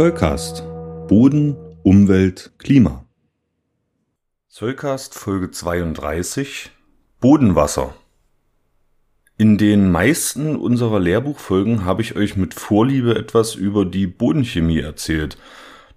Zollcast. Boden, Umwelt, Klima. Zollcast Folge 32 Bodenwasser. In den meisten unserer Lehrbuchfolgen habe ich euch mit Vorliebe etwas über die Bodenchemie erzählt.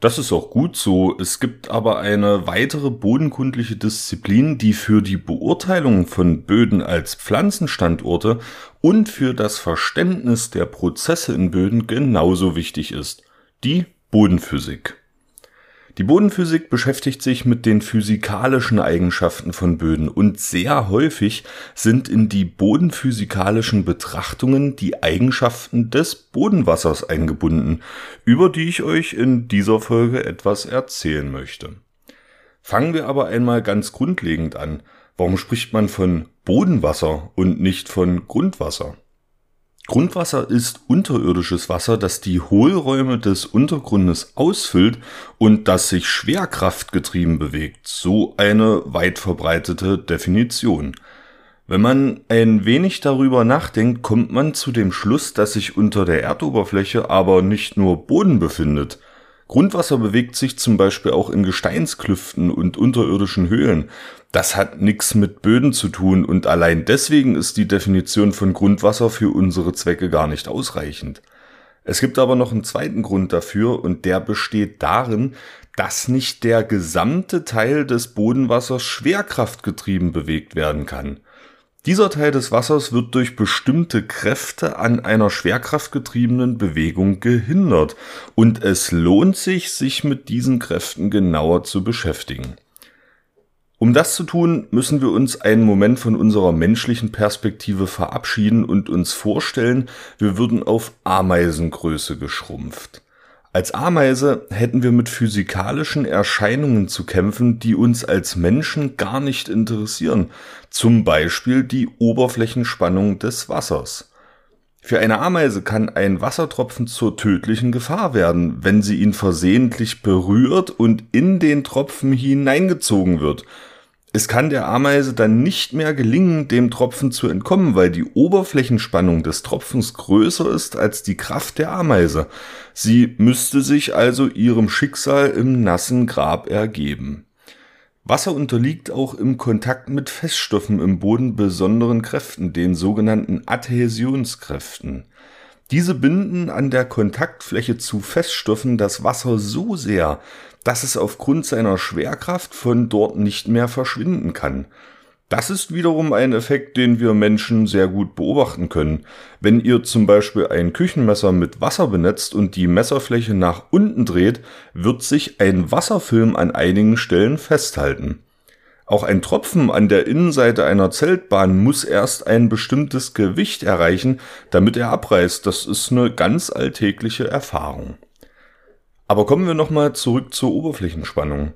Das ist auch gut so. Es gibt aber eine weitere bodenkundliche Disziplin, die für die Beurteilung von Böden als Pflanzenstandorte und für das Verständnis der Prozesse in Böden genauso wichtig ist. Die Bodenphysik. Die Bodenphysik beschäftigt sich mit den physikalischen Eigenschaften von Böden und sehr häufig sind in die bodenphysikalischen Betrachtungen die Eigenschaften des Bodenwassers eingebunden, über die ich euch in dieser Folge etwas erzählen möchte. Fangen wir aber einmal ganz grundlegend an. Warum spricht man von Bodenwasser und nicht von Grundwasser? Grundwasser ist unterirdisches Wasser, das die Hohlräume des Untergrundes ausfüllt und das sich schwerkraftgetrieben bewegt. So eine weit verbreitete Definition. Wenn man ein wenig darüber nachdenkt, kommt man zu dem Schluss, dass sich unter der Erdoberfläche aber nicht nur Boden befindet – Grundwasser bewegt sich zum Beispiel auch in Gesteinsklüften und unterirdischen Höhlen. Das hat nichts mit Böden zu tun und allein deswegen ist die Definition von Grundwasser für unsere Zwecke gar nicht ausreichend. Es gibt aber noch einen zweiten Grund dafür und der besteht darin, dass nicht der gesamte Teil des Bodenwassers schwerkraftgetrieben bewegt werden kann. Dieser Teil des Wassers wird durch bestimmte Kräfte an einer schwerkraftgetriebenen Bewegung gehindert und es lohnt sich, sich mit diesen Kräften genauer zu beschäftigen. Um das zu tun, müssen wir uns einen Moment von unserer menschlichen Perspektive verabschieden und uns vorstellen, wir würden auf Ameisengröße geschrumpft. Als Ameise hätten wir mit physikalischen Erscheinungen zu kämpfen, die uns als Menschen gar nicht interessieren, zum Beispiel die Oberflächenspannung des Wassers. Für eine Ameise kann ein Wassertropfen zur tödlichen Gefahr werden, wenn sie ihn versehentlich berührt und in den Tropfen hineingezogen wird, es kann der Ameise dann nicht mehr gelingen, dem Tropfen zu entkommen, weil die Oberflächenspannung des Tropfens größer ist als die Kraft der Ameise. Sie müsste sich also ihrem Schicksal im nassen Grab ergeben. Wasser unterliegt auch im Kontakt mit Feststoffen im Boden besonderen Kräften, den sogenannten Adhäsionskräften. Diese binden an der Kontaktfläche zu Feststoffen das Wasser so sehr, dass es aufgrund seiner Schwerkraft von dort nicht mehr verschwinden kann. Das ist wiederum ein Effekt, den wir Menschen sehr gut beobachten können. Wenn ihr zum Beispiel ein Küchenmesser mit Wasser benetzt und die Messerfläche nach unten dreht, wird sich ein Wasserfilm an einigen Stellen festhalten. Auch ein Tropfen an der Innenseite einer Zeltbahn muss erst ein bestimmtes Gewicht erreichen, damit er abreißt. Das ist eine ganz alltägliche Erfahrung. Aber kommen wir nochmal zurück zur Oberflächenspannung.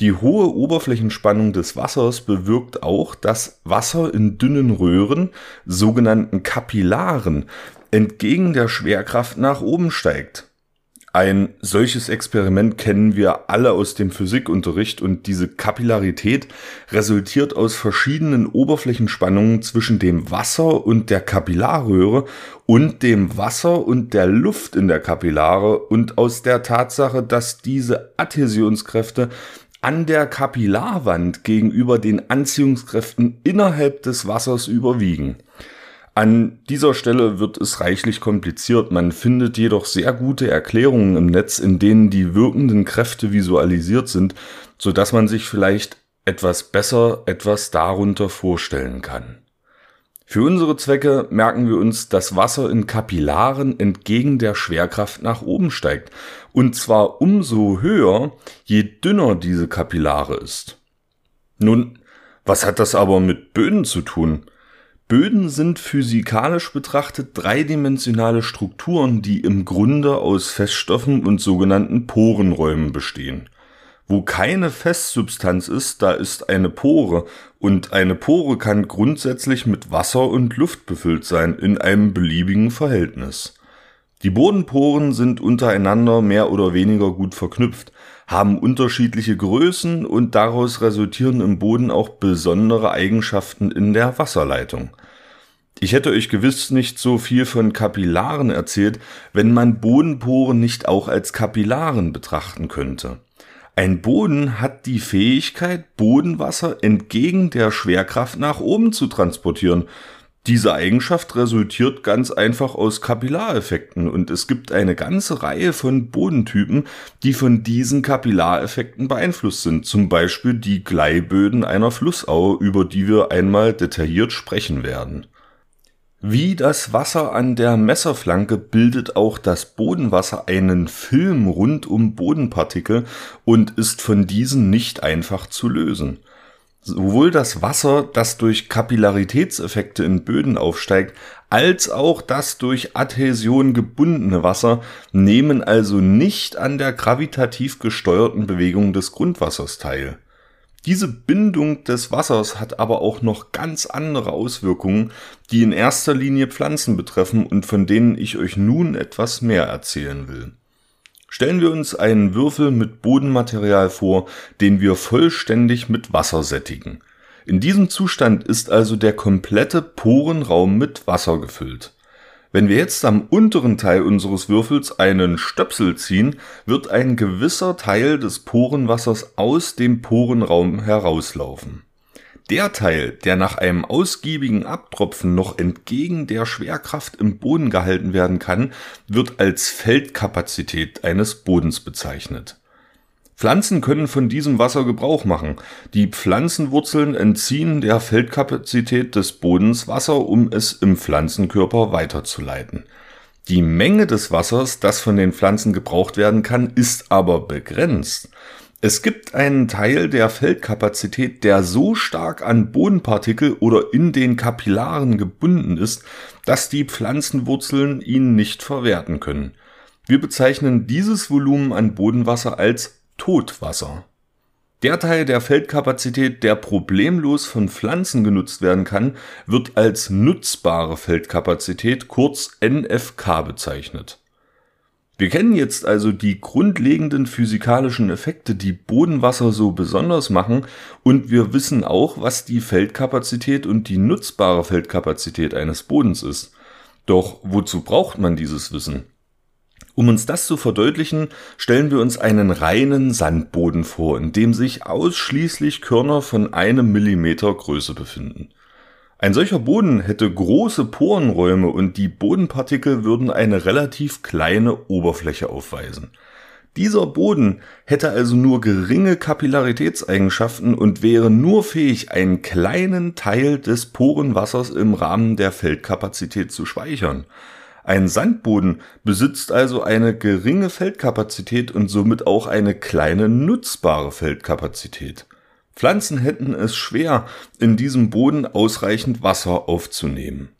Die hohe Oberflächenspannung des Wassers bewirkt auch, dass Wasser in dünnen Röhren, sogenannten Kapillaren, entgegen der Schwerkraft nach oben steigt. Ein solches Experiment kennen wir alle aus dem Physikunterricht und diese Kapillarität resultiert aus verschiedenen Oberflächenspannungen zwischen dem Wasser und der Kapillarröhre und dem Wasser und der Luft in der Kapillare und aus der Tatsache, dass diese Adhäsionskräfte an der Kapillarwand gegenüber den Anziehungskräften innerhalb des Wassers überwiegen. An dieser Stelle wird es reichlich kompliziert. Man findet jedoch sehr gute Erklärungen im Netz, in denen die wirkenden Kräfte visualisiert sind, so dass man sich vielleicht etwas besser etwas darunter vorstellen kann. Für unsere Zwecke merken wir uns, dass Wasser in Kapillaren entgegen der Schwerkraft nach oben steigt. Und zwar umso höher, je dünner diese Kapillare ist. Nun, was hat das aber mit Böden zu tun? Böden sind physikalisch betrachtet dreidimensionale Strukturen, die im Grunde aus Feststoffen und sogenannten Porenräumen bestehen. Wo keine Festsubstanz ist, da ist eine Pore und eine Pore kann grundsätzlich mit Wasser und Luft befüllt sein in einem beliebigen Verhältnis. Die Bodenporen sind untereinander mehr oder weniger gut verknüpft, haben unterschiedliche Größen und daraus resultieren im Boden auch besondere Eigenschaften in der Wasserleitung. Ich hätte euch gewiss nicht so viel von Kapillaren erzählt, wenn man Bodenporen nicht auch als Kapillaren betrachten könnte. Ein Boden hat die Fähigkeit, Bodenwasser entgegen der Schwerkraft nach oben zu transportieren. Diese Eigenschaft resultiert ganz einfach aus Kapillareffekten und es gibt eine ganze Reihe von Bodentypen, die von diesen Kapillareffekten beeinflusst sind. Zum Beispiel die Gleiböden einer Flussaue, über die wir einmal detailliert sprechen werden. Wie das Wasser an der Messerflanke bildet auch das Bodenwasser einen Film rund um Bodenpartikel und ist von diesen nicht einfach zu lösen. Sowohl das Wasser, das durch Kapillaritätseffekte in Böden aufsteigt, als auch das durch Adhäsion gebundene Wasser nehmen also nicht an der gravitativ gesteuerten Bewegung des Grundwassers teil. Diese Bindung des Wassers hat aber auch noch ganz andere Auswirkungen, die in erster Linie Pflanzen betreffen und von denen ich euch nun etwas mehr erzählen will. Stellen wir uns einen Würfel mit Bodenmaterial vor, den wir vollständig mit Wasser sättigen. In diesem Zustand ist also der komplette Porenraum mit Wasser gefüllt. Wenn wir jetzt am unteren Teil unseres Würfels einen Stöpsel ziehen, wird ein gewisser Teil des Porenwassers aus dem Porenraum herauslaufen. Der Teil, der nach einem ausgiebigen Abtropfen noch entgegen der Schwerkraft im Boden gehalten werden kann, wird als Feldkapazität eines Bodens bezeichnet Pflanzen können von diesem Wasser Gebrauch machen. Die Pflanzenwurzeln entziehen der Feldkapazität des Bodens Wasser, um es im Pflanzenkörper weiterzuleiten. Die Menge des Wassers, das von den Pflanzen gebraucht werden kann, ist aber begrenzt. Es gibt einen Teil der Feldkapazität, der so stark an Bodenpartikel oder in den Kapillaren gebunden ist, dass die Pflanzenwurzeln ihn nicht verwerten können. Wir bezeichnen dieses Volumen an Bodenwasser als Totwasser. Der Teil der Feldkapazität, der problemlos von Pflanzen genutzt werden kann, wird als nutzbare Feldkapazität kurz NFK bezeichnet. Wir kennen jetzt also die grundlegenden physikalischen Effekte, die Bodenwasser so besonders machen, und wir wissen auch, was die Feldkapazität und die nutzbare Feldkapazität eines Bodens ist. Doch wozu braucht man dieses Wissen? Um uns das zu verdeutlichen, stellen wir uns einen reinen Sandboden vor, in dem sich ausschließlich Körner von einem Millimeter Größe befinden. Ein solcher Boden hätte große Porenräume und die Bodenpartikel würden eine relativ kleine Oberfläche aufweisen. Dieser Boden hätte also nur geringe Kapillaritätseigenschaften und wäre nur fähig, einen kleinen Teil des Porenwassers im Rahmen der Feldkapazität zu speichern. Ein Sandboden besitzt also eine geringe Feldkapazität und somit auch eine kleine nutzbare Feldkapazität. Pflanzen hätten es schwer, in diesem Boden ausreichend Wasser aufzunehmen.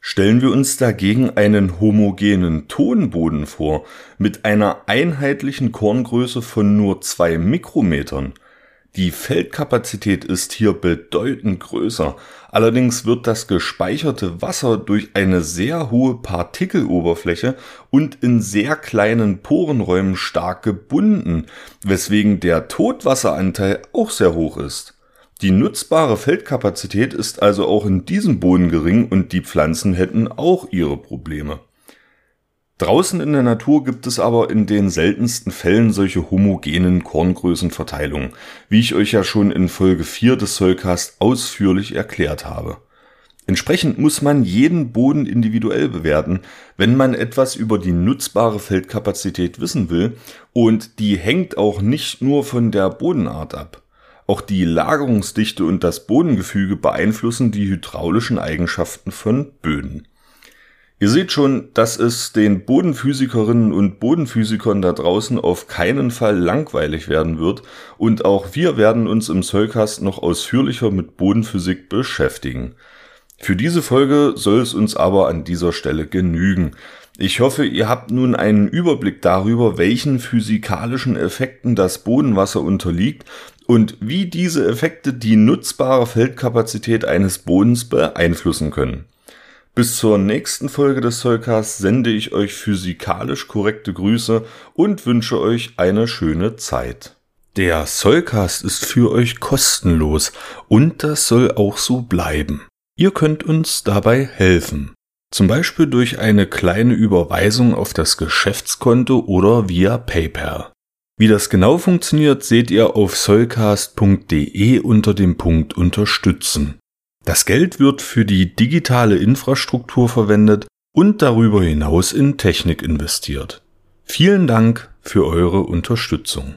Stellen wir uns dagegen einen homogenen Tonboden vor, mit einer einheitlichen Korngröße von nur zwei Mikrometern, die Feldkapazität ist hier bedeutend größer, allerdings wird das gespeicherte Wasser durch eine sehr hohe Partikeloberfläche und in sehr kleinen Porenräumen stark gebunden, weswegen der Totwasseranteil auch sehr hoch ist. Die nutzbare Feldkapazität ist also auch in diesem Boden gering und die Pflanzen hätten auch ihre Probleme. Draußen in der Natur gibt es aber in den seltensten Fällen solche homogenen Korngrößenverteilungen, wie ich euch ja schon in Folge 4 des Soulcast ausführlich erklärt habe. Entsprechend muss man jeden Boden individuell bewerten, wenn man etwas über die nutzbare Feldkapazität wissen will, und die hängt auch nicht nur von der Bodenart ab. Auch die Lagerungsdichte und das Bodengefüge beeinflussen die hydraulischen Eigenschaften von Böden. Ihr seht schon, dass es den Bodenphysikerinnen und Bodenphysikern da draußen auf keinen Fall langweilig werden wird und auch wir werden uns im Zollcast noch ausführlicher mit Bodenphysik beschäftigen. Für diese Folge soll es uns aber an dieser Stelle genügen. Ich hoffe, ihr habt nun einen Überblick darüber, welchen physikalischen Effekten das Bodenwasser unterliegt und wie diese Effekte die nutzbare Feldkapazität eines Bodens beeinflussen können. Bis zur nächsten Folge des Soulcasts sende ich euch physikalisch korrekte Grüße und wünsche euch eine schöne Zeit. Der Soulcast ist für euch kostenlos und das soll auch so bleiben. Ihr könnt uns dabei helfen. Zum Beispiel durch eine kleine Überweisung auf das Geschäftskonto oder via PayPal. Wie das genau funktioniert, seht ihr auf soulcast.de unter dem Punkt Unterstützen. Das Geld wird für die digitale Infrastruktur verwendet und darüber hinaus in Technik investiert. Vielen Dank für eure Unterstützung.